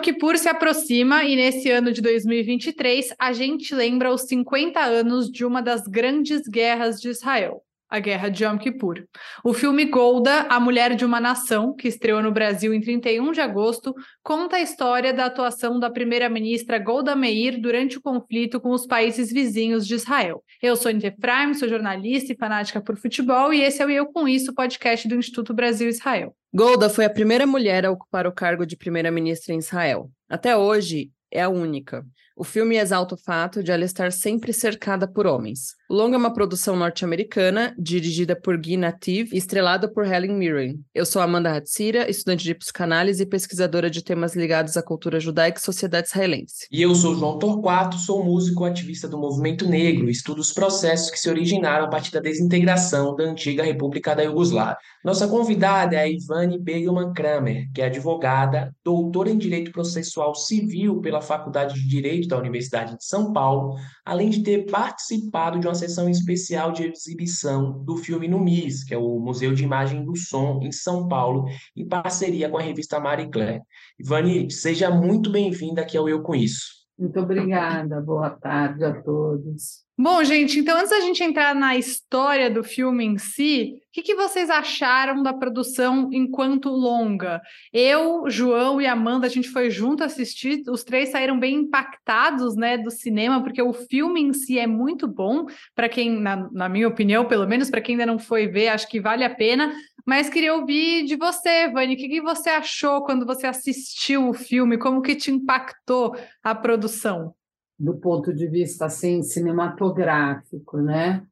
Yom Kippur se aproxima e nesse ano de 2023 a gente lembra os 50 anos de uma das grandes guerras de Israel, a Guerra de Yom Kippur. O filme Golda, A Mulher de uma Nação, que estreou no Brasil em 31 de agosto, conta a história da atuação da primeira-ministra Golda Meir durante o conflito com os países vizinhos de Israel. Eu sou Nite Efraim, sou jornalista e fanática por futebol, e esse é o Eu Com Isso, podcast do Instituto Brasil-Israel. Golda foi a primeira mulher a ocupar o cargo de primeira-ministra em Israel. Até hoje, é a única. O filme exalta o fato de ela estar sempre cercada por homens. O longa é uma produção norte-americana, dirigida por Guy Nativ e estrelada por Helen Mirren. Eu sou Amanda Hatzira, estudante de psicanálise e pesquisadora de temas ligados à cultura judaica e sociedade israelense. E eu sou João Torquato, sou músico ativista do movimento negro e estudo os processos que se originaram a partir da desintegração da antiga República da Iugoslávia. Nossa convidada é a Ivane Begelman Kramer, que é advogada, doutora em Direito Processual Civil pela Faculdade de Direito da Universidade de São Paulo, além de ter participado de uma sessão especial de exibição do filme no MIS, que é o Museu de Imagem do Som, em São Paulo, em parceria com a revista Marie Claire. Ivani, seja muito bem-vinda aqui ao Eu Com Isso. Muito obrigada, boa tarde a todos. Bom, gente, então antes da gente entrar na história do filme em si, o que, que, vocês acharam da produção enquanto longa? Eu, João e Amanda, a gente foi junto assistir, os três saíram bem impactados né, do cinema, porque o filme em si é muito bom, para quem, na, na, minha opinião, pelo menos para quem ainda não foi ver, acho que vale a pena. Mas queria ouvir de você, Vani, o que, que você achou quando você assistiu o filme? Como que te impactou a produção? Do ponto de vista assim cinematográfico, né?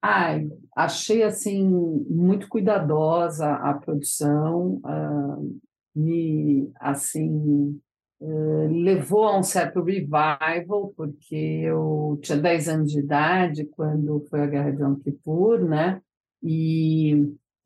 Ai, achei assim muito cuidadosa a produção, uh, me assim uh, levou a um certo revival, porque eu tinha 10 anos de idade quando foi a Guerra de Yom Kippur, né? E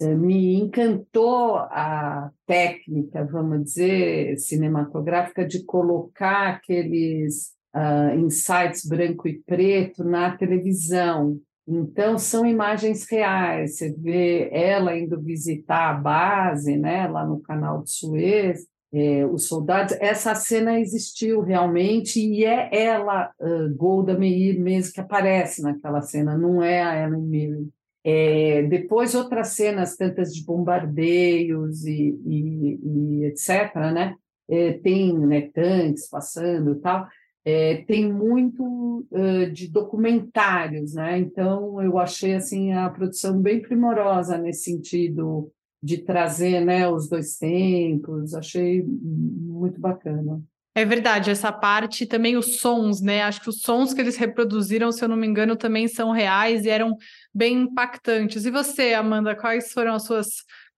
uh, me encantou a técnica, vamos dizer, cinematográfica de colocar aqueles uh, em sites branco e preto na televisão. Então, são imagens reais. Você vê ela indo visitar a base, né, lá no canal de Suez, é, os soldados. Essa cena existiu realmente e é ela, uh, Golda Meir, mesmo que aparece naquela cena, não é a Ellen Mirren. É, depois, outras cenas, tantas de bombardeios e, e, e etc., né? É, tem né, tanques passando e tal é, tem muito uh, de documentários, né? Então eu achei assim a produção bem primorosa nesse sentido de trazer, né, os dois tempos. Achei muito bacana. É verdade, essa parte também os sons, né? Acho que os sons que eles reproduziram, se eu não me engano, também são reais e eram bem impactantes. E você, Amanda, quais foram as suas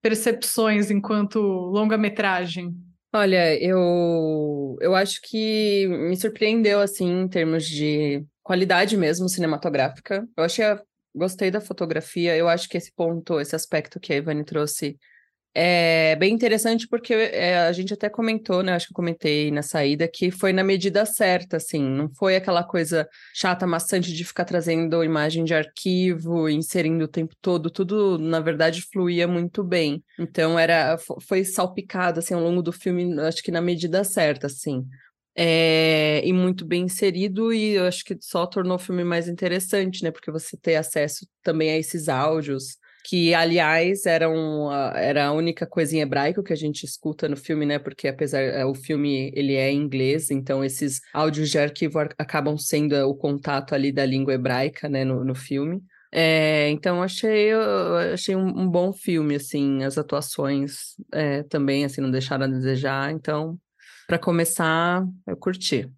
percepções enquanto longa-metragem? Olha, eu, eu acho que me surpreendeu, assim, em termos de qualidade mesmo cinematográfica. Eu achei, gostei da fotografia, eu acho que esse ponto, esse aspecto que a Ivani trouxe é bem interessante porque é, a gente até comentou, né? Acho que eu comentei na saída que foi na medida certa, assim, não foi aquela coisa chata, maçante de ficar trazendo imagem de arquivo, inserindo o tempo todo, tudo na verdade fluía muito bem. Então era foi salpicado assim ao longo do filme, acho que na medida certa, assim. É, e muito bem inserido, e eu acho que só tornou o filme mais interessante, né? Porque você ter acesso também a esses áudios que aliás eram era a única coisa em hebraico que a gente escuta no filme, né? Porque apesar é, o filme ele é em inglês, então esses áudios de arquivo acabam sendo o contato ali da língua hebraica, né? No, no filme. É, então achei achei um, um, bom filme, assim, as atuações é, também assim não deixaram a desejar. Então, para começar, eu curti.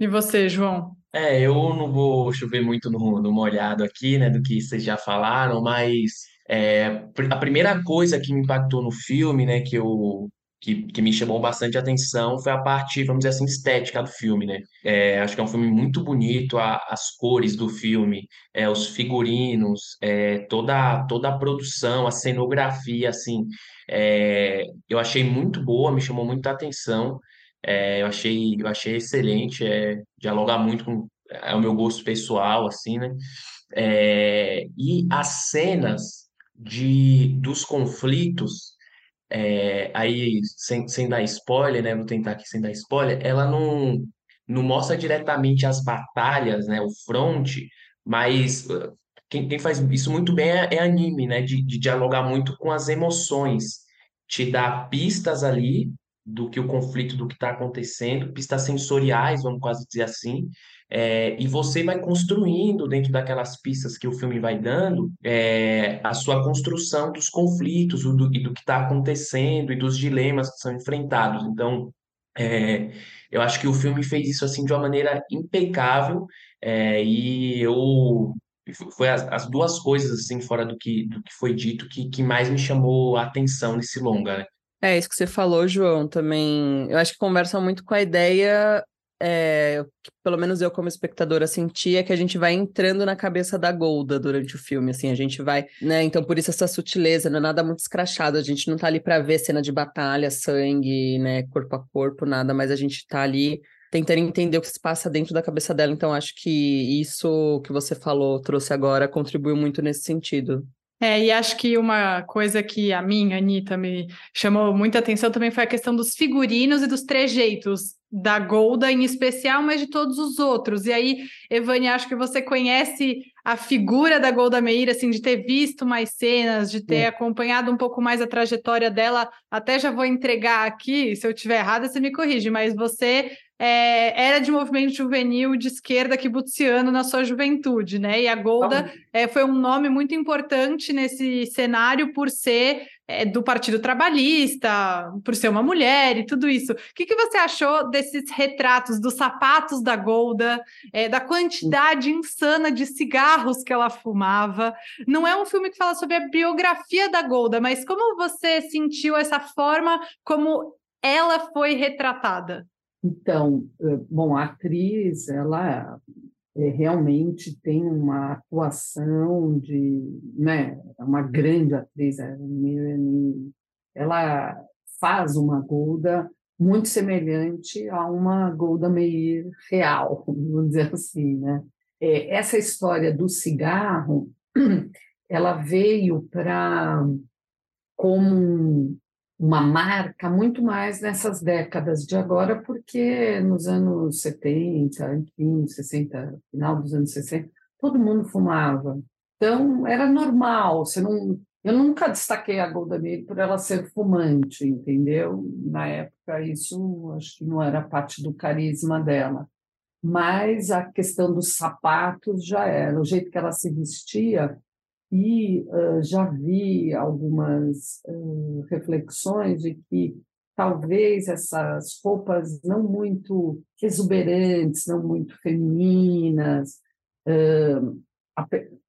E você, João? É, eu não vou chover muito no, no molhado aqui, né, do que vocês já falaram, mas é, a primeira coisa que me impactou no filme, né, que eu que, que me chamou bastante atenção foi a parte, vamos dizer assim, estética do filme, né? É, acho que é um filme muito bonito, a, as cores do filme, é, os figurinos, é, toda, toda a produção, a cenografia, assim, é, eu achei muito boa, me chamou muita atenção, é, eu achei, eu achei excelente, é, dialogar muito com é o meu gosto pessoal, assim, né? É, e as cenas de, dos conflitos é, aí sem, sem dar spoiler, né? Vou tentar aqui sem dar spoiler, ela não, não mostra diretamente as batalhas, né? O front, mas uh, quem, quem faz isso muito bem é, é anime, né? De, de dialogar muito com as emoções, te dá pistas ali do que o conflito, do que está acontecendo, pistas sensoriais, vamos quase dizer assim, é, e você vai construindo dentro daquelas pistas que o filme vai dando é, a sua construção dos conflitos do, e do que está acontecendo e dos dilemas que são enfrentados. Então, é, eu acho que o filme fez isso assim de uma maneira impecável é, e eu foi as, as, duas coisas assim fora do que, do que foi dito que, que mais me chamou a atenção nesse longa, né? É, isso que você falou, João, também. Eu acho que conversa muito com a ideia, é, pelo menos eu, como espectadora, senti, é que a gente vai entrando na cabeça da Golda durante o filme, assim, a gente vai, né? Então, por isso essa sutileza, não é nada muito escrachado, a gente não tá ali para ver cena de batalha, sangue, né, corpo a corpo, nada, mas a gente tá ali tentando entender o que se passa dentro da cabeça dela. Então, acho que isso que você falou, trouxe agora, contribuiu muito nesse sentido. É, e acho que uma coisa que a mim, Anitta, me chamou muita atenção também foi a questão dos figurinos e dos trejeitos da Golda em especial, mas de todos os outros. E aí, Evane, acho que você conhece a figura da Golda Meir, assim, de ter visto mais cenas, de ter acompanhado um pouco mais a trajetória dela. Até já vou entregar aqui, se eu estiver errada, você me corrige, mas você é, era de movimento juvenil de esquerda kibutziano na sua juventude, né? E a Golda é, foi um nome muito importante nesse cenário por ser é, do Partido Trabalhista, por ser uma mulher e tudo isso. O que, que você achou desses retratos dos sapatos da Golda, é, da quantidade insana de cigarros que ela fumava? Não é um filme que fala sobre a biografia da Golda, mas como você sentiu essa forma como ela foi retratada? Então, eh, bom, a atriz, ela é, realmente tem uma atuação de, né, é uma grande atriz, ela faz uma Golda muito semelhante a uma Golda Meir real, vamos dizer assim, né? É, essa história do cigarro, ela veio para como uma marca muito mais nessas décadas de agora, porque nos anos 70, enfim, 60, final dos anos 60, todo mundo fumava. Então, era normal, você não... Eu nunca destaquei a Golda Meir por ela ser fumante, entendeu? Na época, isso acho que não era parte do carisma dela. Mas a questão dos sapatos já era. O jeito que ela se vestia e uh, já vi algumas uh, reflexões de que talvez essas roupas não muito exuberantes, não muito femininas, uh,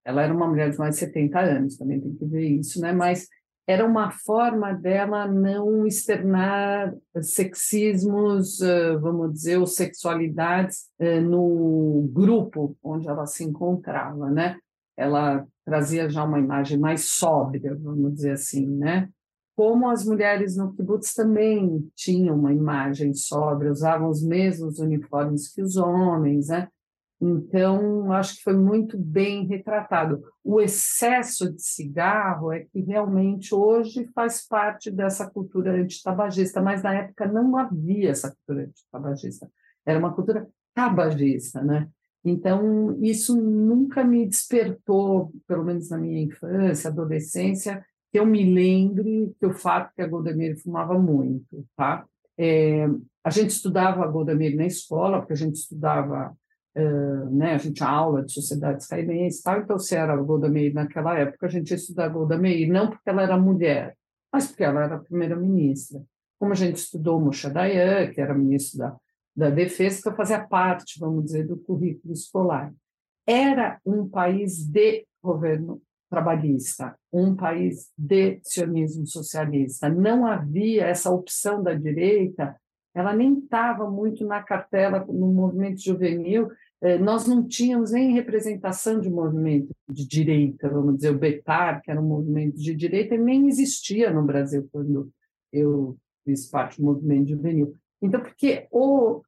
ela era uma mulher de mais de 70 anos, também tem que ver isso, né? mas era uma forma dela não externar sexismos, vamos dizer, ou sexualidades no grupo onde ela se encontrava, né? Ela trazia já uma imagem mais sóbria, vamos dizer assim, né? Como as mulheres no kibbutz também tinham uma imagem sóbria, usavam os mesmos uniformes que os homens, né? Então, acho que foi muito bem retratado. O excesso de cigarro é que realmente hoje faz parte dessa cultura antitabagista, mas na época não havia essa cultura antitabagista. Era uma cultura tabagista, né? Então, isso nunca me despertou, pelo menos na minha infância, adolescência, que eu me lembre que o fato que a Golda Meir fumava muito, tá? É, a gente estudava a Golda Meir na escola, porque a gente estudava, uh, né, a gente tinha aula de sociedades israelenses tal, então se era a Golda Meir naquela época, a gente ia estudar a Golda Meir, não porque ela era mulher, mas porque ela era primeira-ministra. Como a gente estudou Moshe Dayan, que era ministro da da defesa, que fazia parte, vamos dizer, do currículo escolar. Era um país de governo trabalhista, um país de sionismo socialista. Não havia essa opção da direita, ela nem estava muito na cartela no movimento juvenil. Eh, nós não tínhamos nem representação de movimento de direita, vamos dizer, o Betar, que era um movimento de direita, nem existia no Brasil quando eu fiz parte do movimento juvenil. Então, porque o,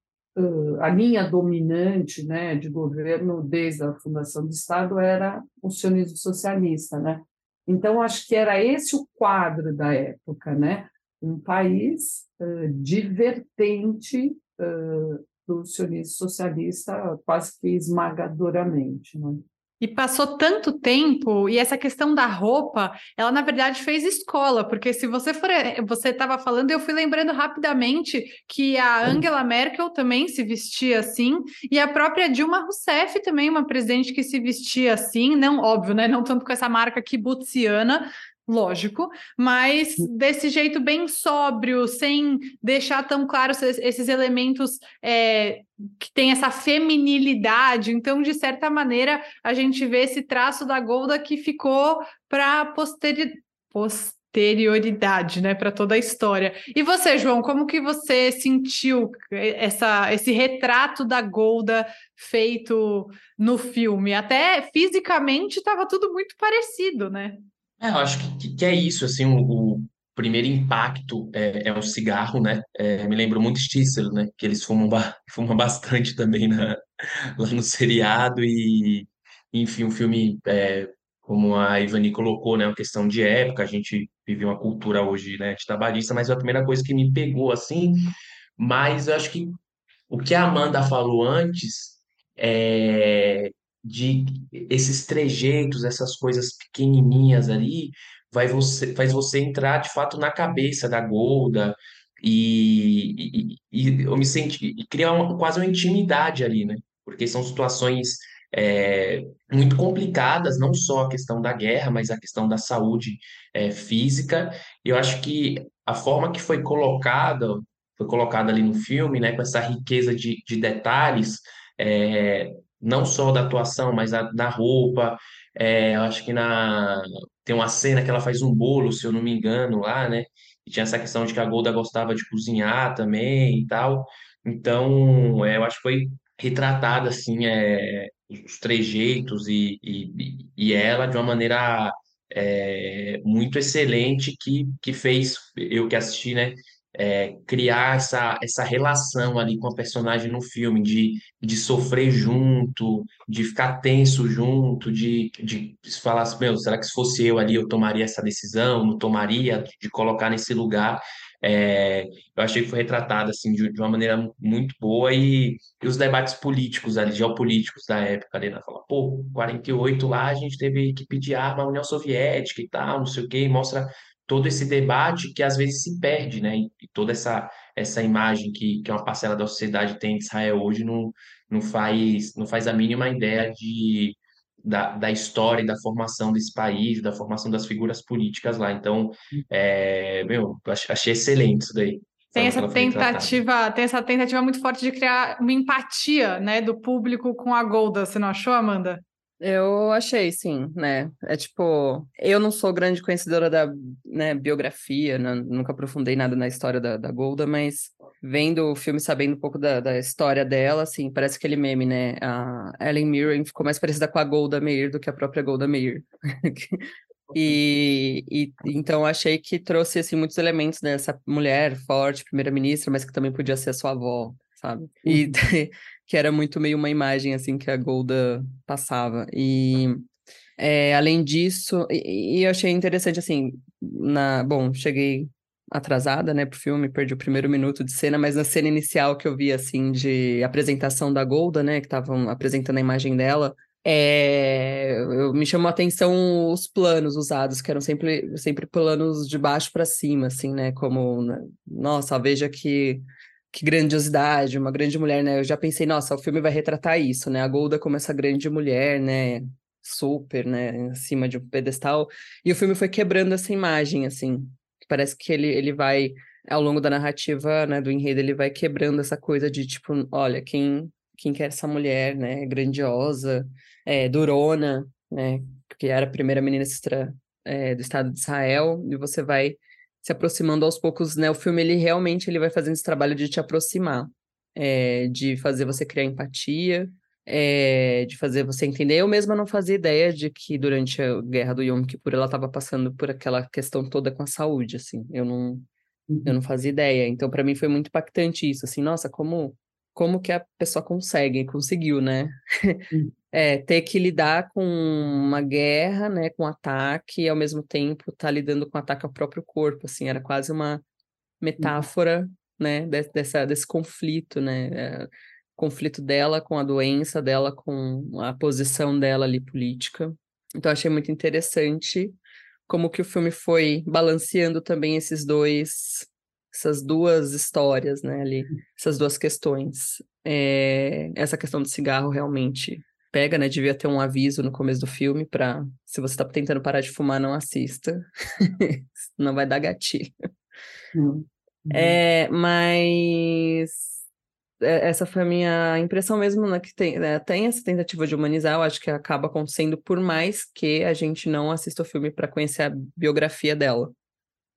a linha dominante né, de governo desde a fundação do Estado era o sionismo socialista. Né? Então, acho que era esse o quadro da época. Né? um país uh, divertente uh, do sionismo socialista quase que esmagadoramente. Né? E passou tanto tempo, e essa questão da roupa, ela na verdade fez escola, porque se você for, você estava falando, eu fui lembrando rapidamente que a Angela Merkel também se vestia assim, e a própria Dilma Rousseff também, uma presidente que se vestia assim, não óbvio, né? Não tanto com essa marca kibutziana, lógico, mas desse jeito bem sóbrio, sem deixar tão claros esses elementos é, que tem essa feminilidade. Então, de certa maneira, a gente vê esse traço da Golda que ficou para posteri posterioridade, né, para toda a história. E você, João, como que você sentiu essa, esse retrato da Golda feito no filme? Até fisicamente estava tudo muito parecido, né? É, eu acho que, que é isso, assim, o, o primeiro impacto é, é o cigarro, né? É, me lembro muito Stissel, né? Que eles fumam, ba fumam bastante também na, lá no seriado e, enfim, o filme, é, como a Ivani colocou, né? Uma questão de época, a gente vive uma cultura hoje, né? De trabalhista, mas é a primeira coisa que me pegou, assim, mas eu acho que o que a Amanda falou antes é de esses trejeitos, essas coisas pequenininhas ali, vai você, faz você entrar de fato na cabeça da Golda e, e, e eu me senti e criar uma, quase uma intimidade ali, né? Porque são situações é, muito complicadas, não só a questão da guerra, mas a questão da saúde é, física. Eu acho que a forma que foi colocada, foi colocada ali no filme, né, com essa riqueza de, de detalhes, é, não só da atuação, mas da roupa. É, acho que na tem uma cena que ela faz um bolo, se eu não me engano, lá, né? E tinha essa questão de que a Golda gostava de cozinhar também e tal. Então, é, eu acho que foi retratada assim é, os trejeitos e, e, e ela de uma maneira é, muito excelente que, que fez eu que assisti, né? É, criar essa, essa relação ali com a personagem no filme, de, de sofrer junto, de ficar tenso junto, de, de falar assim, meu, será que se fosse eu ali eu tomaria essa decisão, não tomaria, de colocar nesse lugar. É, eu achei que foi retratado assim, de, de uma maneira muito boa e, e, os debates políticos ali, geopolíticos da época ali, né? Fala, pô, 48 lá a gente teve que pedir arma à União Soviética e tal, não sei o quê, mostra todo esse debate que às vezes se perde, né? E toda essa, essa imagem que, que uma parcela da sociedade tem de Israel hoje não, não, faz, não faz a mínima ideia de, da, da história e da formação desse país, da formação das figuras políticas lá. Então, é, meu, achei excelente isso daí. Tem essa tentativa, tem essa tentativa muito forte de criar uma empatia, né, do público com a Golda. Você não achou, Amanda? Eu achei, sim, né? É tipo, eu não sou grande conhecedora da né, biografia, né? nunca aprofundei nada na história da, da Golda, mas vendo o filme, sabendo um pouco da, da história dela, assim, parece aquele meme, né? A Ellen Mirren ficou mais parecida com a Golda Meir do que a própria Golda Meir. E, e, então achei que trouxe assim muitos elementos dessa mulher forte, primeira-ministra, mas que também podia ser a sua avó, sabe? E uhum. que era muito meio uma imagem assim que a Golda passava. E é, além disso, e, e, eu achei interessante assim, na, bom, cheguei atrasada, né, pro filme, perdi o primeiro minuto de cena, mas na cena inicial que eu vi assim de apresentação da Golda, né, que estavam apresentando a imagem dela, é, eu, me chamou a atenção os planos usados, que eram sempre, sempre planos de baixo para cima, assim, né? Como, né, nossa, veja que que grandiosidade, uma grande mulher, né? Eu já pensei, nossa, o filme vai retratar isso, né? A Golda como essa grande mulher, né? Super, né? Acima de um pedestal. E o filme foi quebrando essa imagem, assim. Parece que ele, ele vai, ao longo da narrativa, né? Do enredo, ele vai quebrando essa coisa de, tipo, olha, quem, quem quer essa mulher, né? Grandiosa, é, durona, né? Que era a primeira ministra é, do Estado de Israel. E você vai se aproximando aos poucos, né? O filme ele realmente ele vai fazendo esse trabalho de te aproximar, é, de fazer você criar empatia, é, de fazer você entender. Eu mesma não fazia ideia de que durante a guerra do Yom Kippur ela estava passando por aquela questão toda com a saúde, assim. Eu não, uhum. eu não fazia ideia. Então para mim foi muito impactante isso, assim. Nossa, como como que a pessoa consegue, conseguiu, né? Uhum. É, ter que lidar com uma guerra, né, com um ataque, e ao mesmo tempo estar tá lidando com um ataque ao próprio corpo, assim, era quase uma, metáfora, né, dessa, desse conflito, né, é, conflito dela com a doença dela, com a posição dela ali política. Então, achei muito interessante como que o filme foi balanceando também esses dois, essas duas histórias, né, ali, essas duas questões. É, essa questão do cigarro realmente pega, né? Devia ter um aviso no começo do filme para se você está tentando parar de fumar, não assista. não vai dar gatilho. Uhum. É, mas é, essa foi a minha impressão mesmo, né, que tem, né, tem essa tentativa de humanizar, eu acho que acaba acontecendo por mais que a gente não assista o filme para conhecer a biografia dela.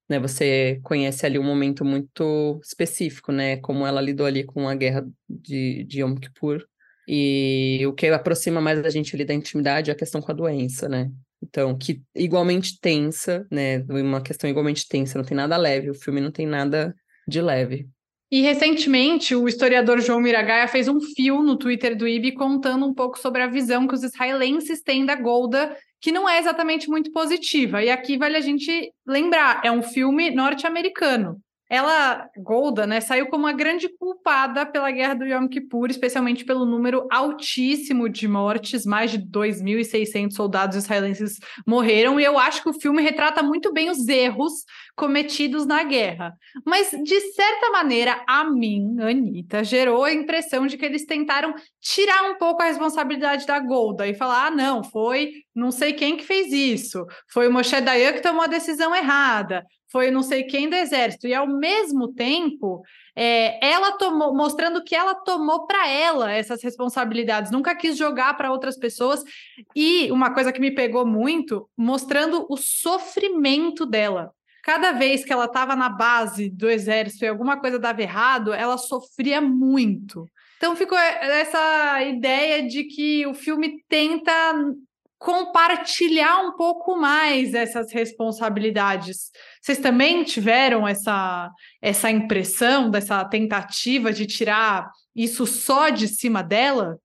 Né, você conhece ali um momento muito específico, né, como ela lidou ali com a guerra de, de Yom Kippur, e o que aproxima mais a gente ali da intimidade é a questão com a doença, né, então, que igualmente tensa, né, uma questão igualmente tensa, não tem nada leve, o filme não tem nada de leve. E recentemente, o historiador João Miragaia fez um fio no Twitter do IB contando um pouco sobre a visão que os israelenses têm da Golda, que não é exatamente muito positiva. E aqui vale a gente lembrar: é um filme norte-americano ela, Golda, né, saiu como a grande culpada pela guerra do Yom Kippur, especialmente pelo número altíssimo de mortes, mais de 2.600 soldados israelenses morreram, e eu acho que o filme retrata muito bem os erros cometidos na guerra. Mas, de certa maneira, a mim, Anitta, gerou a impressão de que eles tentaram tirar um pouco a responsabilidade da Golda e falar: ah, não, foi não sei quem que fez isso, foi o Moshe Dayan que tomou a decisão errada, foi não sei quem do exército, e ao mesmo tempo, é, ela tomou, mostrando que ela tomou para ela essas responsabilidades, nunca quis jogar para outras pessoas, e uma coisa que me pegou muito, mostrando o sofrimento dela. Cada vez que ela estava na base do exército e alguma coisa dava errado, ela sofria muito. Então ficou essa ideia de que o filme tenta compartilhar um pouco mais essas responsabilidades. Vocês também tiveram essa, essa impressão, dessa tentativa de tirar isso só de cima dela?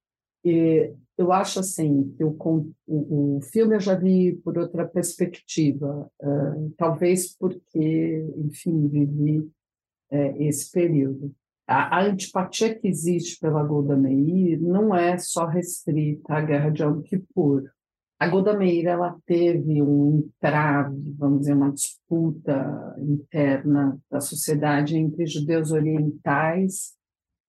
E eu acho assim o, o, filme eu já vi por outra perspectiva, uh, talvez porque, enfim, vivi uh, esse período. A, a, antipatia que existe pela Golda Meir não é só restrita à Guerra de Yom Kippur. A Golda Meir ela teve um entrave, vamos dizer, uma disputa interna da sociedade entre judeus orientais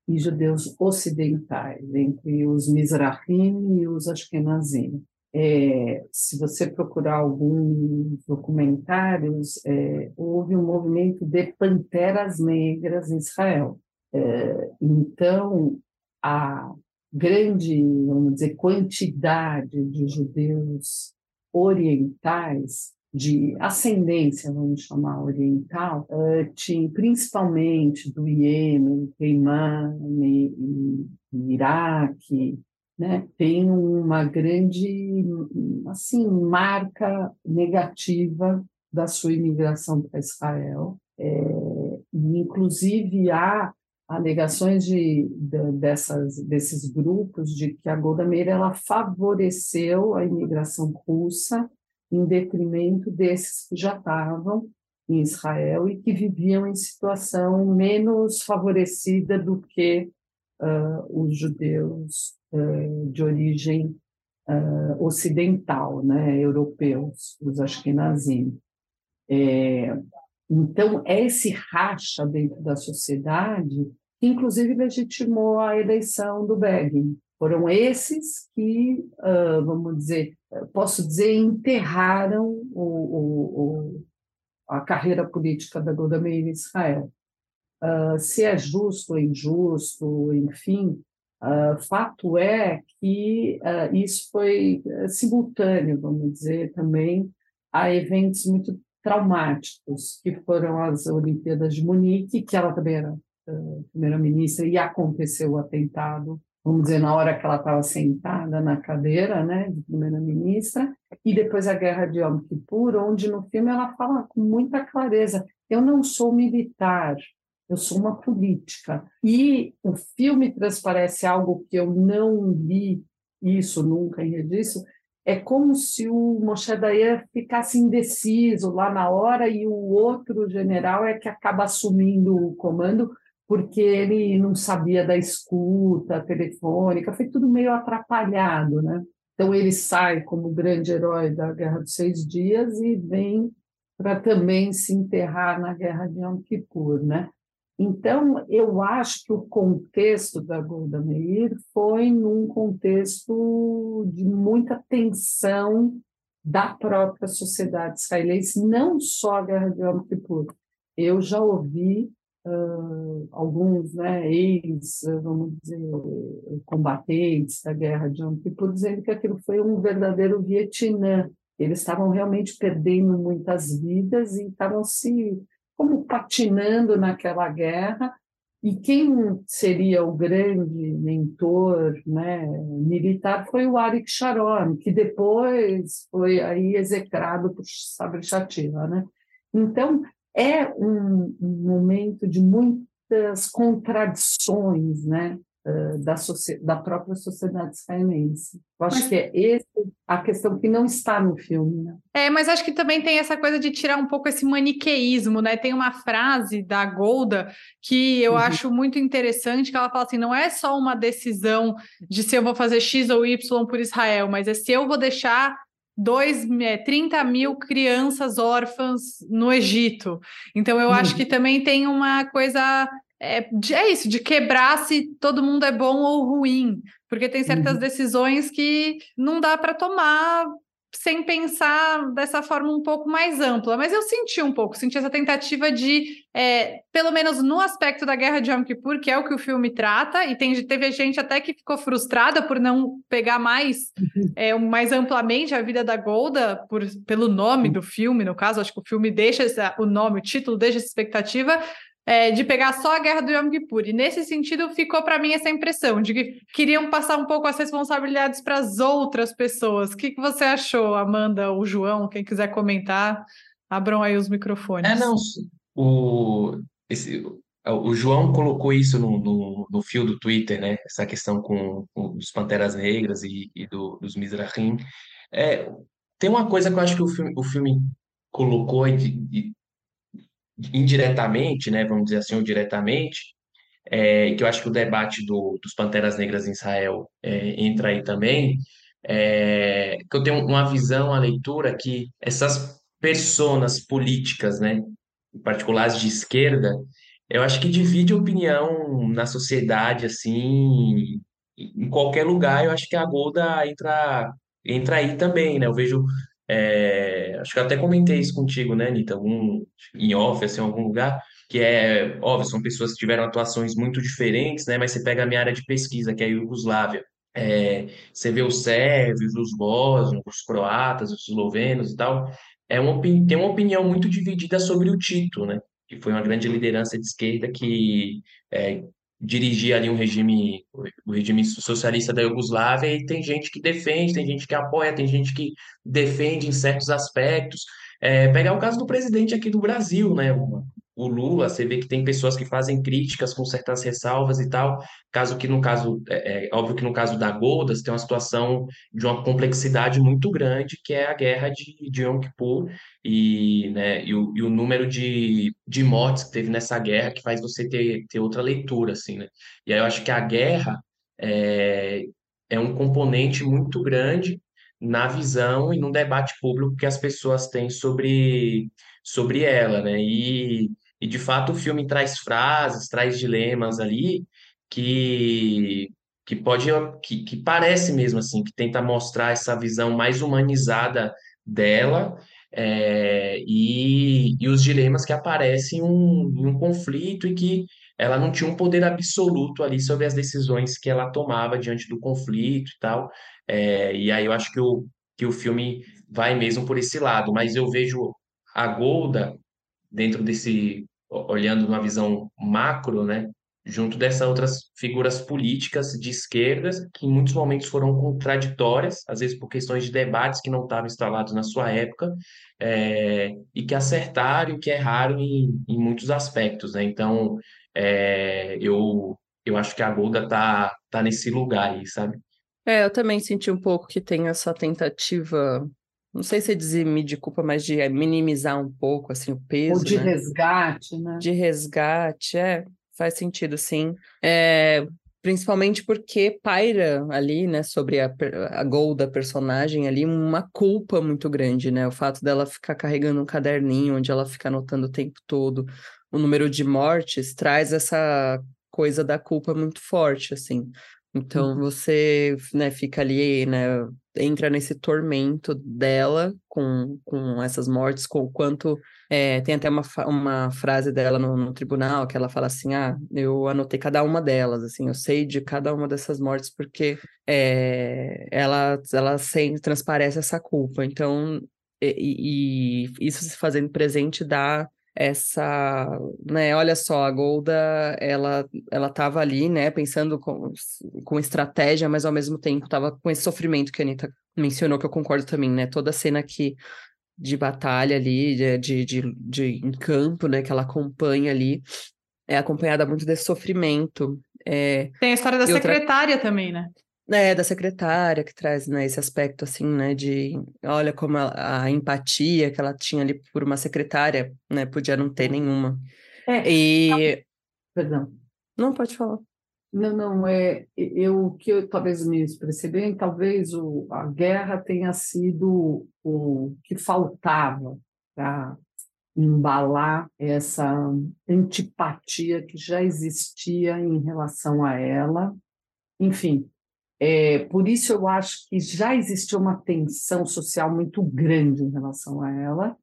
e judeus ocidentais, entre os Mizrahim e os Ashkenazim. É, se você procurar alguns documentários, é, houve um movimento de panteras negras em Israel. É, então, a grande, vamos dizer, quantidade de judeus orientais de ascendência, vamos chamar oriental, uh, tinha principalmente do Iêmen, Teimã e, e, Iraque, né? Tem uma grande, assim, marca negativa da sua imigração para Israel. É, inclusive há alegações de, de, dessas, desses grupos de que a Golda Meir ela favoreceu a imigração russa em detrimento desses que já estavam em Israel e que viviam em situação menos favorecida do que uh, os judeus uh, de origem uh, ocidental, né, europeus, os ashkenazim. É, então, é esse racha dentro da sociedade que, inclusive, legitimou a eleição do Begin. Foram esses que, uh, vamos dizer, posso dizer, enterraram o, o, a carreira política da Golda Meir em Israel. Uh, se é justo ou injusto, enfim, uh, fato é que isso foi simultâneo, vamos dizer, também a eventos muito traumáticos, que foram as Olimpíadas de Munique, que ela também era uh, primeira-ministra, e aconteceu o atentado, vamos dizer, na hora que ela estava sentada na cadeira né, de primeira-ministra, e depois a Guerra de Yom Kippur, onde no filme ela fala com muita clareza, eu não sou militar, eu sou uma política. E o filme transparece algo que eu não li isso nunca em registro, é como se o Moshe Dayan ficasse indeciso lá na hora e o outro general é que acaba assumindo o comando porque ele não sabia da escuta telefônica, foi tudo meio atrapalhado, né? Então ele sai como grande herói da Guerra dos Seis Dias e vem para também se enterrar na Guerra de Yom Kippur, né? Então, eu acho que o contexto da Golda Meir foi num contexto de muita tensão da própria sociedade israelense, não só a Guerra de Yom Kippur. Eu já ouvi uh, alguns né, ex, vamos dizer, combatentes da Guerra de Yom Kippur dizendo que aquilo foi um verdadeiro Vietnã. Eles estavam realmente perdendo muitas vidas e estavam se como patinando naquela guerra, e quem seria o grande mentor né, militar foi o Arik Sharon, que depois foi aí execrado por Sabri Shatila. Né? Então, é um, um momento de muitas contradições, né? Da, da própria sociedade israelense. Eu acho mas... que é essa a questão que não está no filme. Né? É, mas acho que também tem essa coisa de tirar um pouco esse maniqueísmo, né? Tem uma frase da Golda que eu uhum. acho muito interessante, que ela fala assim, não é só uma decisão de se eu vou fazer X ou Y por Israel, mas é se eu vou deixar dois, é, 30 mil crianças órfãs no Egito. Então, eu uhum. acho que também tem uma coisa é, é isso, de quebrar se todo mundo é bom ou ruim, porque tem certas uhum. decisões que não dá para tomar sem pensar dessa forma um pouco mais ampla. Mas eu senti um pouco, senti essa tentativa de, é, pelo menos no aspecto da guerra de Yom Kippur, que é o que o filme trata, e tem, teve gente até que ficou frustrada por não pegar mais, uhum. é, mais amplamente a vida da Golda, por, pelo nome do filme, no caso, acho que o filme deixa essa, o nome, o título deixa essa expectativa, é, de pegar só a guerra do Yom Kippur. E nesse sentido ficou para mim essa impressão de que queriam passar um pouco as responsabilidades para as outras pessoas. O que, que você achou, Amanda ou João? Quem quiser comentar, abram aí os microfones. É, não, o, esse, o João colocou isso no, no, no fio do Twitter, né? Essa questão com, com os Panteras Negras e, e do, dos Mizrahim. É, tem uma coisa que eu acho que o filme, o filme colocou e, indiretamente, né, vamos dizer assim, ou diretamente, é, que eu acho que o debate do, dos Panteras Negras em Israel é, entra aí também, é, que eu tenho uma visão, uma leitura que essas personas políticas, né, em particular as de esquerda, eu acho que divide opinião na sociedade, assim, em qualquer lugar, eu acho que a Golda entra, entra aí também, né, eu vejo é, acho que até comentei isso contigo, né, Anitta? Algum, em off, assim, em algum lugar, que é, óbvio, são pessoas que tiveram atuações muito diferentes, né? Mas você pega a minha área de pesquisa, que é a Iugoslávia. É, você vê os sérvios, os bósnios, os croatas, os eslovenos e tal. É uma, tem uma opinião muito dividida sobre o Tito, né? Que foi uma grande liderança de esquerda que é, dirigir ali um regime, o regime socialista da Iugoslávia, e tem gente que defende, tem gente que apoia, tem gente que defende em certos aspectos. É, pegar o caso do presidente aqui do Brasil, né? O Lula, você vê que tem pessoas que fazem críticas com certas ressalvas e tal, caso que no caso, é, é, óbvio que no caso da Goldas tem uma situação de uma complexidade muito grande, que é a guerra de, de Yom Kippur e, né, e, o, e o número de, de mortes que teve nessa guerra que faz você ter, ter outra leitura, assim, né? E aí eu acho que a guerra é, é um componente muito grande na visão e no debate público que as pessoas têm sobre, sobre ela, né? E, e de fato o filme traz frases, traz dilemas ali que que pode que, que parece mesmo assim que tenta mostrar essa visão mais humanizada dela é, e, e os dilemas que aparecem em um, em um conflito e que ela não tinha um poder absoluto ali sobre as decisões que ela tomava diante do conflito e tal. É, e aí eu acho que o, que o filme vai mesmo por esse lado, mas eu vejo a Golda dentro desse olhando numa visão macro, né, junto dessas outras figuras políticas de esquerdas, que em muitos momentos foram contraditórias, às vezes por questões de debates que não estavam instalados na sua época, é, e que acertaram que erraram em, em muitos aspectos. Né? Então, é, eu, eu acho que a Golda tá, tá nesse lugar aí, sabe? É, eu também senti um pouco que tem essa tentativa, não sei se é dizer de culpa, mas de minimizar um pouco assim o peso. Ou de né? resgate, né? De resgate, é, faz sentido, sim. É, principalmente porque paira ali, né, sobre a, a Gol da personagem ali, uma culpa muito grande, né? O fato dela ficar carregando um caderninho onde ela fica anotando o tempo todo o número de mortes, traz essa coisa da culpa muito forte, assim. Então uhum. você, né, fica ali, né, entra nesse tormento dela com, com essas mortes, com o quanto é, tem até uma, uma frase dela no, no, tribunal que ela fala assim: ah, eu anotei cada uma delas, assim, eu sei de cada uma dessas mortes porque é, ela, ela sem, transparece essa culpa. Então, e, e isso se fazendo presente dá essa, né, olha só, a Golda, ela ela estava ali, né, pensando com, com estratégia, mas ao mesmo tempo estava com esse sofrimento que a Anitta mencionou, que eu concordo também, né, toda a cena que de batalha ali, de, de, de, de em campo, né, que ela acompanha ali, é acompanhada muito desse sofrimento. É... Tem a história da secretária outra... também, né? É, da secretária, que traz, né, esse aspecto, assim, né, de, olha como a, a empatia que ela tinha ali por uma secretária, né, podia não ter nenhuma. É, e... Perdão. Não, pode falar. Não, não, é, eu, que eu talvez me expressei bem, talvez o, a guerra tenha sido o que faltava para embalar essa antipatia que já existia em relação a ela. Enfim, é, por isso eu acho que já existia uma tensão social muito grande em relação a ela.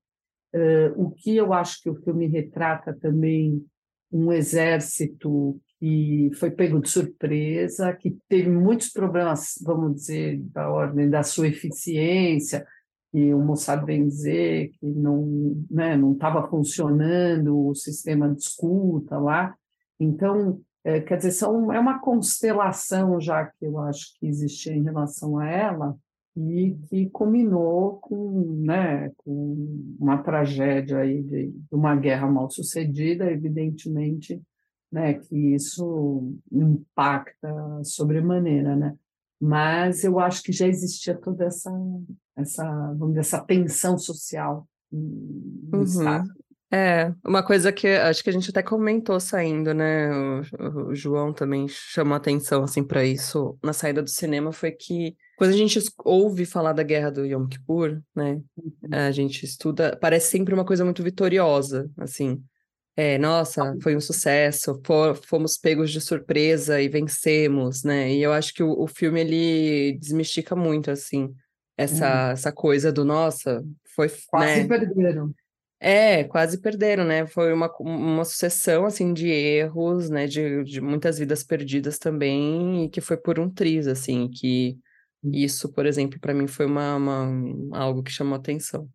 Uh, o que eu acho que o filme retrata também um exército que foi pego de surpresa, que teve muitos problemas, vamos dizer, da ordem da sua eficiência, que o Mossad bem dizer que não né, não estava funcionando o sistema de escuta lá. Então, é, quer dizer, são, é uma constelação já que eu acho que existia em relação a ela e que culminou com, né, com uma tragédia aí de, de uma guerra mal sucedida, evidentemente, né, que isso impacta sobremaneira, né? Mas eu acho que já existia toda essa essa vamos dizer, essa tensão social no uhum. Estado. É, uma coisa que acho que a gente até comentou saindo, né? O, o João também chamou atenção assim para isso na saída do cinema foi que quando a gente ouve falar da guerra do Yom Kippur, né? Uhum. A gente estuda, parece sempre uma coisa muito vitoriosa, assim. É, nossa, foi um sucesso, fomos pegos de surpresa e vencemos, né? E eu acho que o, o filme ele desmistifica muito assim essa, hum. essa coisa do nossa, foi quase né? perderam. É, quase perderam, né? Foi uma, uma sucessão, assim, de erros, né? De, de muitas vidas perdidas também, e que foi por um triz, assim, que hum. isso, por exemplo, para mim foi uma, uma, algo que chamou atenção.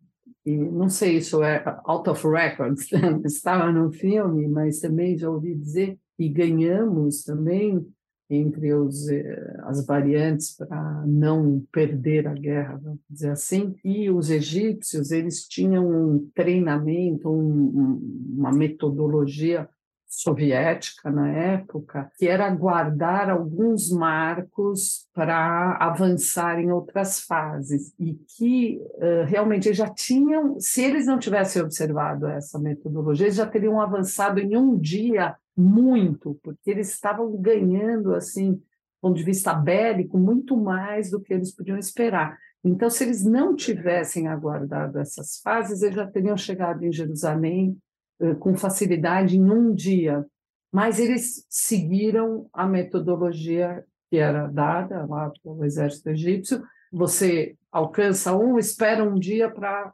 E não sei, isso é out of records, estava no filme, mas também já ouvi dizer que ganhamos também entre os, eh, as variantes para não perder a guerra, vamos dizer assim. E os egípcios eles tinham um treinamento, um, uma metodologia soviética na época, que era guardar alguns marcos para avançar em outras fases e que uh, realmente já tinham, se eles não tivessem observado essa metodologia, eles já teriam avançado em um dia muito, porque eles estavam ganhando, assim, do ponto de vista bélico, muito mais do que eles podiam esperar. Então, se eles não tivessem aguardado essas fases, eles já teriam chegado em Jerusalém eh, com facilidade em um dia. Mas eles seguiram a metodologia que era dada lá pelo exército egípcio. Você alcança um, espera um dia para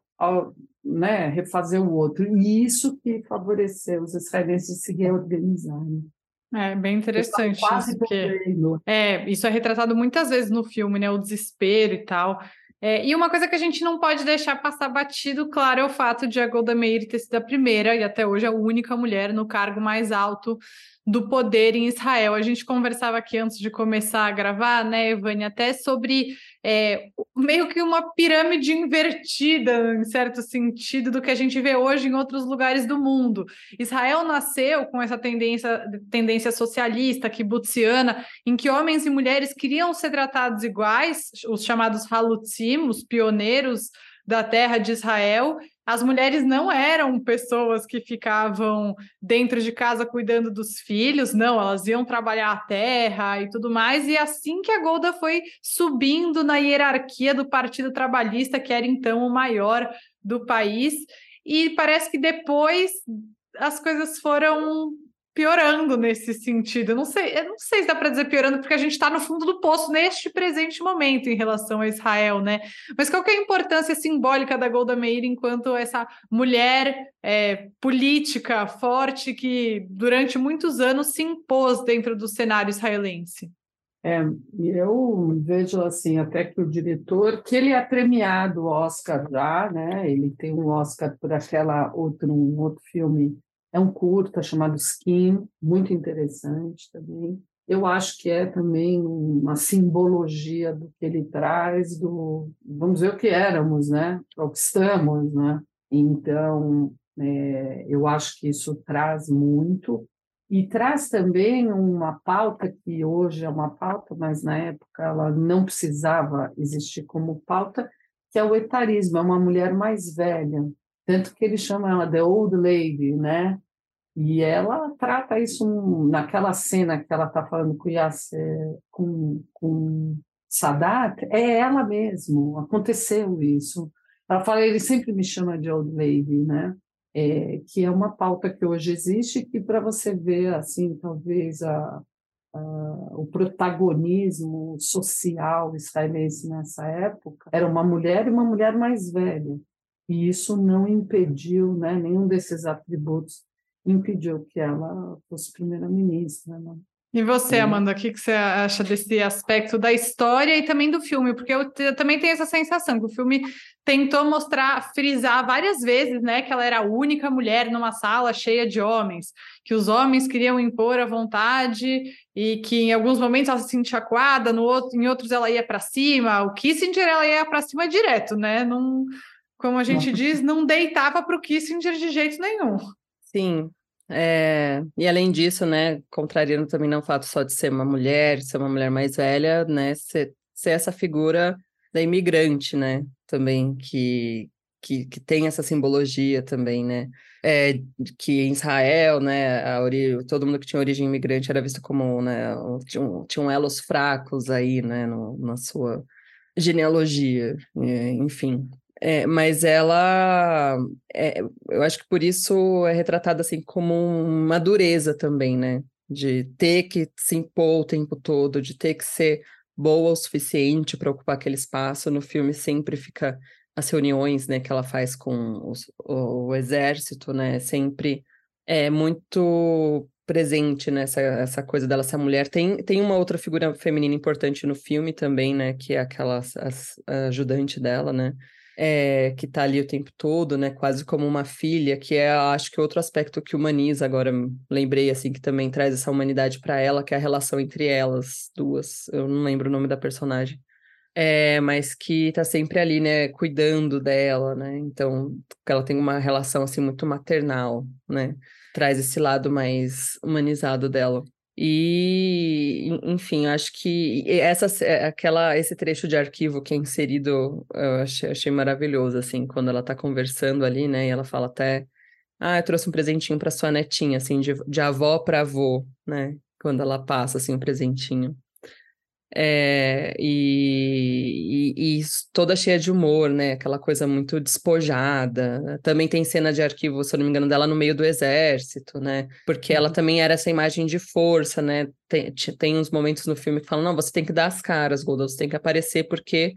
né, refazer o outro. E isso que favoreceu os israelenses se reorganizarem. É bem interessante isso, porque é, isso é retratado muitas vezes no filme, né? O desespero e tal. É, e uma coisa que a gente não pode deixar passar batido, claro, é o fato de a Golda Meir ter sido a primeira e até hoje a única mulher no cargo mais alto do poder em Israel. A gente conversava aqui antes de começar a gravar, né, Evânia, até sobre é, meio que uma pirâmide invertida, em certo sentido, do que a gente vê hoje em outros lugares do mundo. Israel nasceu com essa tendência, tendência socialista, kibutziana, em que homens e mulheres queriam ser tratados iguais, os chamados halutzim, os pioneiros da terra de Israel, as mulheres não eram pessoas que ficavam dentro de casa cuidando dos filhos, não, elas iam trabalhar a terra e tudo mais. E assim que a Golda foi subindo na hierarquia do Partido Trabalhista, que era então o maior do país, e parece que depois as coisas foram piorando nesse sentido. Eu não sei, eu não sei se dá para dizer piorando, porque a gente está no fundo do poço neste presente momento em relação a Israel, né? Mas qual é a importância simbólica da Golda Meir enquanto essa mulher é, política forte que durante muitos anos se impôs dentro do cenário israelense? É, eu vejo assim até que o diretor, que ele é premiado Oscar já, né? Ele tem um Oscar por aquela outro um outro filme é um curta chamado Skin, muito interessante também. Eu acho que é também uma simbologia do que ele traz, do vamos ver o que éramos, né? O que estamos, né? Então, é, eu acho que isso traz muito e traz também uma pauta que hoje é uma pauta, mas na época ela não precisava existir como pauta, que é o etarismo, é uma mulher mais velha, tanto que ele chama ela The Old Lady, né? E ela trata isso naquela cena que ela está falando com, Yasser, com, com Sadat, é ela mesmo, aconteceu isso. Ela fala, ele sempre me chama de Old Lady, né? É, que é uma pauta que hoje existe que para você ver, assim, talvez a, o protagonismo social israelense nessa época era uma mulher e uma mulher mais velha. E isso não impediu né, nenhum desses atributos impediu que ela fosse primeira-ministra. Né? E você, Amanda, o que, que você acha desse aspecto da história e também do filme? Porque eu, eu, também tenho essa sensação que o filme tentou mostrar, frisar várias vezes, né, que ela era a única mulher numa sala cheia de homens, que os homens queriam impor a vontade e que em alguns momentos ela se sentia acuada, no outro, em outros ela ia para cima. O Kissinger ela ia para cima direto, né? Não, como a gente diz, não deitava para o Kissinger de jeito nenhum. Sim. É, e além disso, né, contrariando também não o fato só de ser uma mulher, ser uma mulher mais velha, né, ser, ser essa figura da imigrante, né, também, que, que, que tem essa simbologia também, né, é, que em Israel, né, a ori... todo mundo que tinha origem imigrante era visto como, né, tinham, tinham elos fracos aí, né, no, na sua genealogia, enfim. É, mas ela, é, eu acho que por isso é retratada assim como uma dureza também, né? De ter que se impor o tempo todo, de ter que ser boa o suficiente para ocupar aquele espaço. No filme sempre fica as reuniões, né, que ela faz com os, o, o, exército, né? Sempre é muito presente nessa essa coisa dela ser mulher. Tem, tem uma outra figura feminina importante no filme também, né? Que é aquela a, a ajudante dela, né? É, que está ali o tempo todo, né? Quase como uma filha, que é, acho que outro aspecto que humaniza. Agora lembrei assim que também traz essa humanidade para ela, que é a relação entre elas duas. Eu não lembro o nome da personagem. É, mas que está sempre ali, né, cuidando dela, né? Então, ela tem uma relação assim muito maternal, né? Traz esse lado mais humanizado dela. E, enfim, acho que essa, é, aquela, esse trecho de arquivo que é inserido, eu achei, achei maravilhoso, assim, quando ela tá conversando ali, né, e ela fala até, ah, eu trouxe um presentinho para sua netinha, assim, de, de avó para avô, né, quando ela passa, assim, um presentinho. É, e, e, e, toda cheia de humor, né? Aquela coisa muito despojada. Também tem cena de arquivo, se eu não me engano, dela no meio do exército, né? Porque ela uhum. também era essa imagem de força, né? Tem, tem uns momentos no filme que falam: não, você tem que dar as caras, Golda, você tem que aparecer porque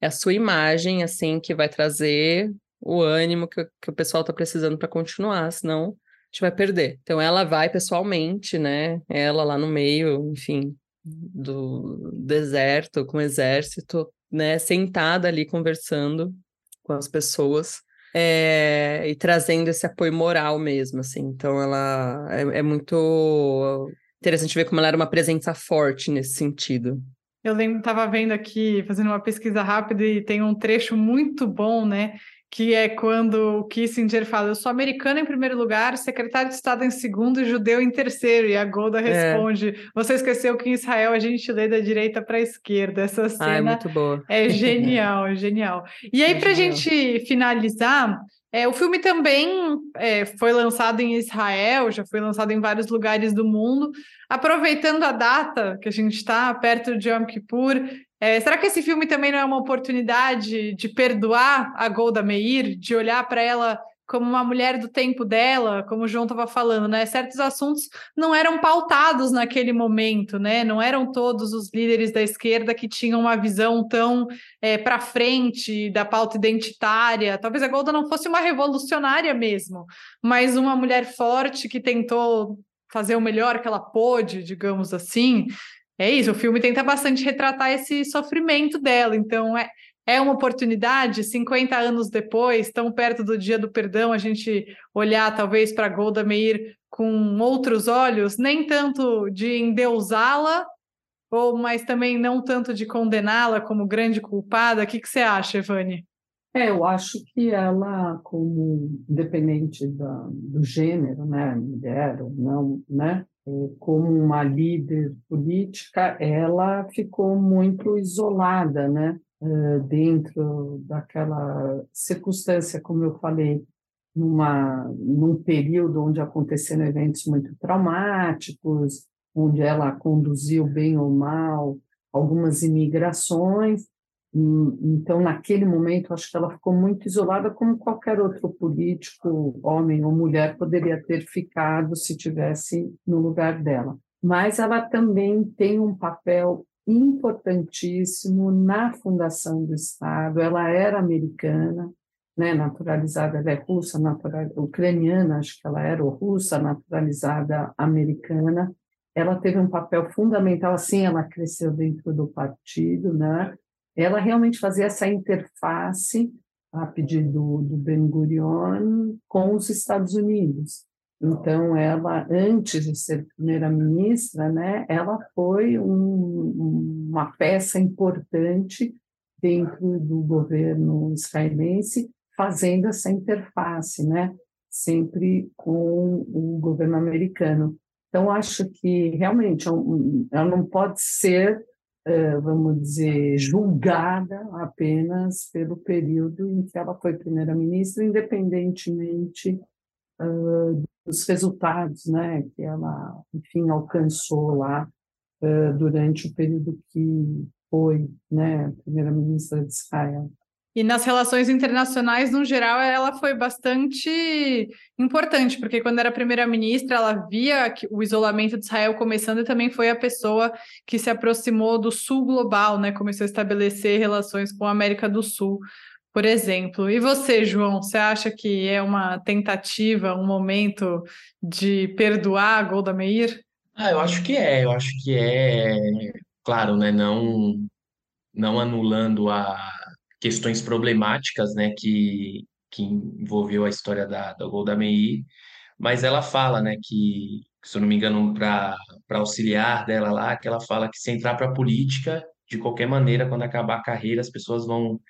é a sua imagem, assim, que vai trazer o ânimo que, que o pessoal tá precisando para continuar, senão a gente vai perder. Então ela vai pessoalmente, né? Ela lá no meio, enfim, do deserto, com o exército, né, sentada ali conversando com as pessoas é, e trazendo esse apoio moral mesmo, assim. Então, ela é, é, muito interessante ver como ela era uma presença forte nesse sentido. Eu lembro, estava vendo aqui, fazendo uma pesquisa rápida, e tem um trecho muito bom, né? Que é quando o Kissinger fala: Eu sou americano em primeiro lugar, secretário de Estado em segundo e judeu em terceiro. E a Golda é. responde: é. Você esqueceu que em Israel a gente lê da direita para a esquerda. Essa cena ah, é muito boa. É genial, é genial. E aí, é para a gente finalizar. É, o filme também é, foi lançado em Israel, já foi lançado em vários lugares do mundo. Aproveitando a data que a gente está perto de Yom Kippur, é, será que esse filme também não é uma oportunidade de perdoar a Golda Meir, de olhar para ela como uma mulher do tempo dela, como o João estava falando, né? Certos assuntos não eram pautados naquele momento, né? Não eram todos os líderes da esquerda que tinham uma visão tão é, para frente da pauta identitária. Talvez a Golda não fosse uma revolucionária mesmo, mas uma mulher forte que tentou fazer o melhor que ela pôde, digamos assim. É isso, o filme tenta bastante retratar esse sofrimento dela, então é, é uma oportunidade, 50 anos depois, tão perto do dia do perdão, a gente olhar talvez para Golda Meir com outros olhos, nem tanto de endeusá-la, ou mas também não tanto de condená-la como grande culpada. O que, que você acha, Evane? É, eu acho que ela, como independente da, do gênero, né, mulher ou não, né, como uma líder política, ela ficou muito isolada, né? Eh, dentro daquela circunstância, como eu falei, numa, num período onde aconteceram eventos muito traumáticos, onde ela conduziu bem ou mal algumas imigrações, então, naquele momento, acho que ela ficou muito isolada, como qualquer outro político, homem ou mulher, poderia ter ficado se tivesse no lugar dela. Mas ela também tem um papel importantíssimo na fundação do Estado. Ela era americana, né, naturalizada, ela é russa, natural, ucraniana, acho que ela era ou russa, naturalizada americana. Ela teve um papel fundamental, assim, ela cresceu dentro do partido, né? Ela realmente fazia essa interface a pedido do Ben Gurion com os Estados Unidos. Então, ela, antes de ser primeira-ministra, né, ela foi um, uma peça importante dentro do governo israelense, fazendo essa interface, né, sempre com o governo americano. Então, acho que realmente ela não pode ser vamos dizer, julgada apenas pelo período em que ela foi primeira-ministra, independentemente uh, dos resultados né, que ela, enfim, alcançou lá uh, durante o período que foi né, primeira-ministra de Israel. E nas relações internacionais, no geral, ela foi bastante importante, porque quando era primeira-ministra, ela via o isolamento de Israel começando e também foi a pessoa que se aproximou do sul global, né? Começou a estabelecer relações com a América do Sul, por exemplo. E você, João, você acha que é uma tentativa, um momento de perdoar a Golda Meir? Ah, eu acho que é, eu acho que é, claro, né? Não, não anulando a questões problemáticas, né, que, que envolveu a história da, da Golda Meir, mas ela fala, né, que, se eu não me engano, para auxiliar dela lá, que ela fala que se entrar para a política, de qualquer maneira, quando acabar a carreira, as pessoas vão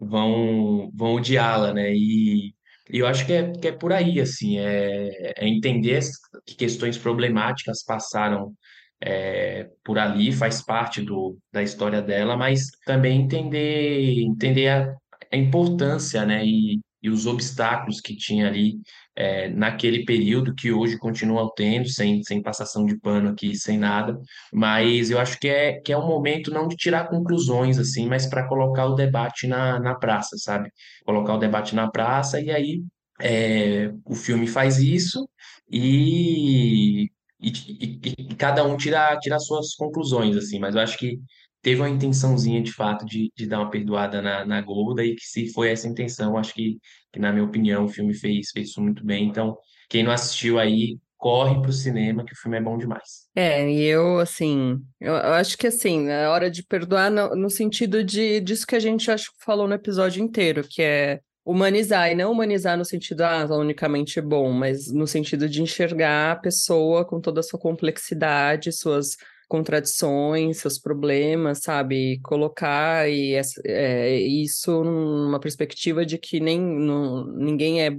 vão vão odiá-la, né? E, e eu acho que é, que é por aí, assim, é, é entender que questões problemáticas passaram é, por ali, faz parte do, da história dela, mas também entender, entender a, a importância né, e, e os obstáculos que tinha ali é, naquele período, que hoje continuam tendo, sem, sem passação de pano aqui, sem nada, mas eu acho que é, que é um momento não de tirar conclusões, assim, mas para colocar o debate na, na praça, sabe? Colocar o debate na praça e aí é, o filme faz isso e e, e, e, cada um tira, tira as suas conclusões, assim, mas eu acho que teve uma intençãozinha de fato de, de dar uma perdoada na, na Golda e que se foi essa intenção, acho que, que, na minha opinião, o filme fez, fez isso muito bem. Então, quem não assistiu aí, corre pro cinema, que o filme é bom demais. É, e eu, assim, eu, acho que, assim, é hora de perdoar no, no sentido de, disso que a gente, acho falou no episódio inteiro, que é humanizar, e não humanizar no sentido, ah, unicamente bom, mas no sentido de enxergar a pessoa com toda a sua complexidade, suas contradições, seus problemas, sabe? Colocar e, é, isso numa perspectiva de que nem ninguém é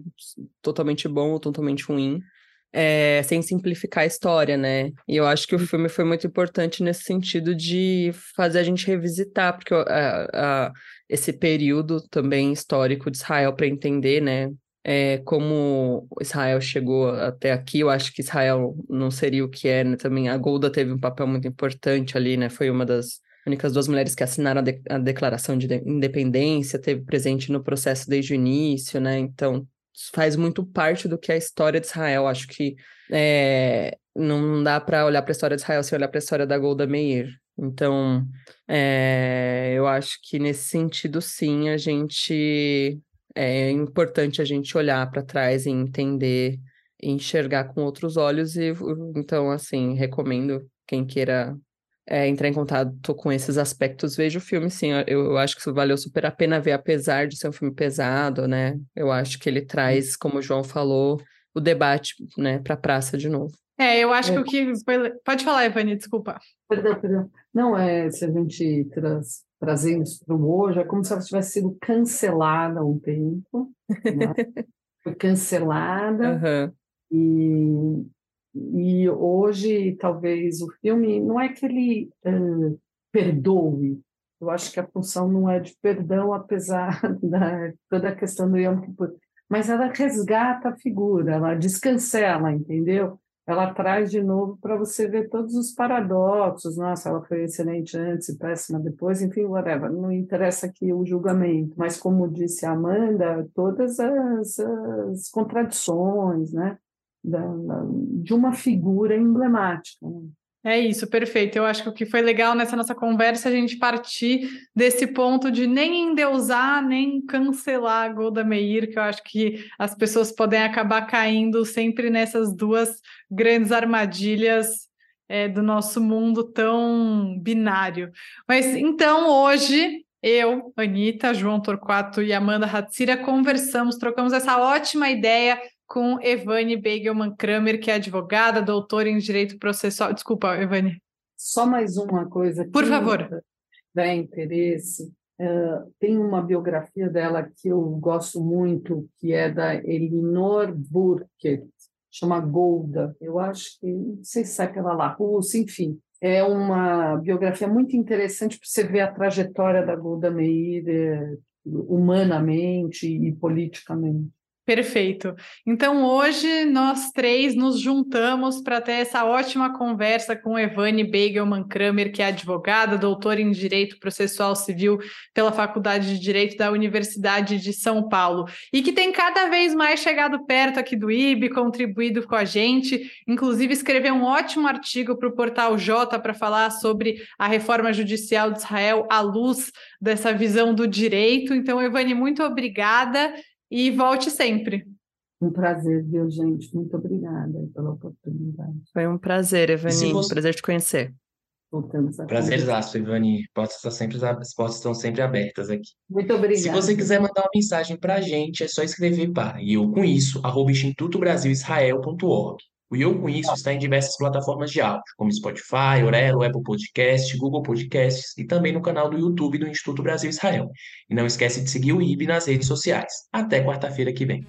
totalmente bom ou totalmente ruim. É, sem simplificar a história, né? E eu acho que o filme foi muito importante nesse sentido de fazer a gente revisitar, porque a, a, esse período também histórico de Israel para entender, né? é, como Israel chegou até aqui, eu acho que Israel não seria o que é, né? Também a Golda teve um papel muito importante ali, né? Foi uma das únicas duas mulheres que assinaram a, de a declaração de, de independência, teve presente no processo desde o início, né? Então, faz muito parte do que é a história de Israel. Acho que é, não dá para olhar para a história de Israel sem olhar para a história da Golda Meir. Então, é, eu acho que nesse sentido, sim, a gente é importante a gente olhar para trás e entender e enxergar com outros olhos e então assim recomendo quem queira é, entrar em contato com esses aspectos veja o filme sim eu, eu acho que isso valeu super a pena ver apesar de ser um filme pesado né eu acho que ele traz como o João falou o debate né para a praça de novo é eu acho é. que o que foi... pode falar Evani desculpa perdão perdão não é se a gente traz trazendo isso para o hoje, é como se ela tivesse sido cancelada há um tempo, né? foi cancelada, uhum. e, e hoje talvez o filme, não é que ele uh, perdoe, eu acho que a função não é de perdão, apesar da toda a questão do Yom Kippur, mas ela resgata a figura, ela descancela, entendeu? ela traz de novo para você ver todos os paradoxos. Nossa, ela foi excelente antes e péssima depois, enfim, whatever. Não interessa aqui o julgamento, mas como disse a Amanda, todas as, as contradições, né? Da, de uma figura emblemática. Né? É isso, perfeito. Eu acho que o que foi legal nessa nossa conversa é a gente partir desse ponto de nem endeusar, nem cancelar a Golda Meir, que eu acho que as pessoas podem acabar caindo sempre nessas duas grandes armadilhas é, do nosso mundo tão binário. Mas então hoje eu, Anitta, João Torquato e Amanda Hatsira conversamos, trocamos essa ótima ideia com Evane Begelman Kramer, que é advogada, doutora em Direito Processual. Desculpa, Evane. Só mais uma coisa. Por favor. Dá interesse. Uh, tem uma biografia dela que eu gosto muito, que é da Elinor Burkett, chama Golda. Eu acho que, não sei se é aquela lá, russa, enfim. É uma biografia muito interessante para você ver a trajetória da Golda Meir eh, humanamente e politicamente. Perfeito. Então, hoje nós três nos juntamos para ter essa ótima conversa com Evane Begelman Kramer, que é advogada, doutora em Direito Processual Civil pela Faculdade de Direito da Universidade de São Paulo, e que tem cada vez mais chegado perto aqui do IB, contribuído com a gente, inclusive escreveu um ótimo artigo para o Portal J para falar sobre a reforma judicial de Israel à luz dessa visão do direito. Então, Evane, muito obrigada e volte sempre. Um prazer, viu, gente? Muito obrigada pela oportunidade. Foi um prazer, Evani. Você... Prazer te conhecer. Voltamos a Prazerzaço, Ivani. Portas estão sempre, as portas estão sempre abertas aqui. Muito obrigada. Se você quiser mandar uma mensagem para a gente, é só escrever para e eu com isso, arroba institutobrasilisrael.org. O Eu Com Isso está em diversas plataformas de áudio, como Spotify, Orelo, Apple Podcast, Google Podcasts e também no canal do YouTube do Instituto Brasil Israel. E não esquece de seguir o IB nas redes sociais. Até quarta-feira que vem.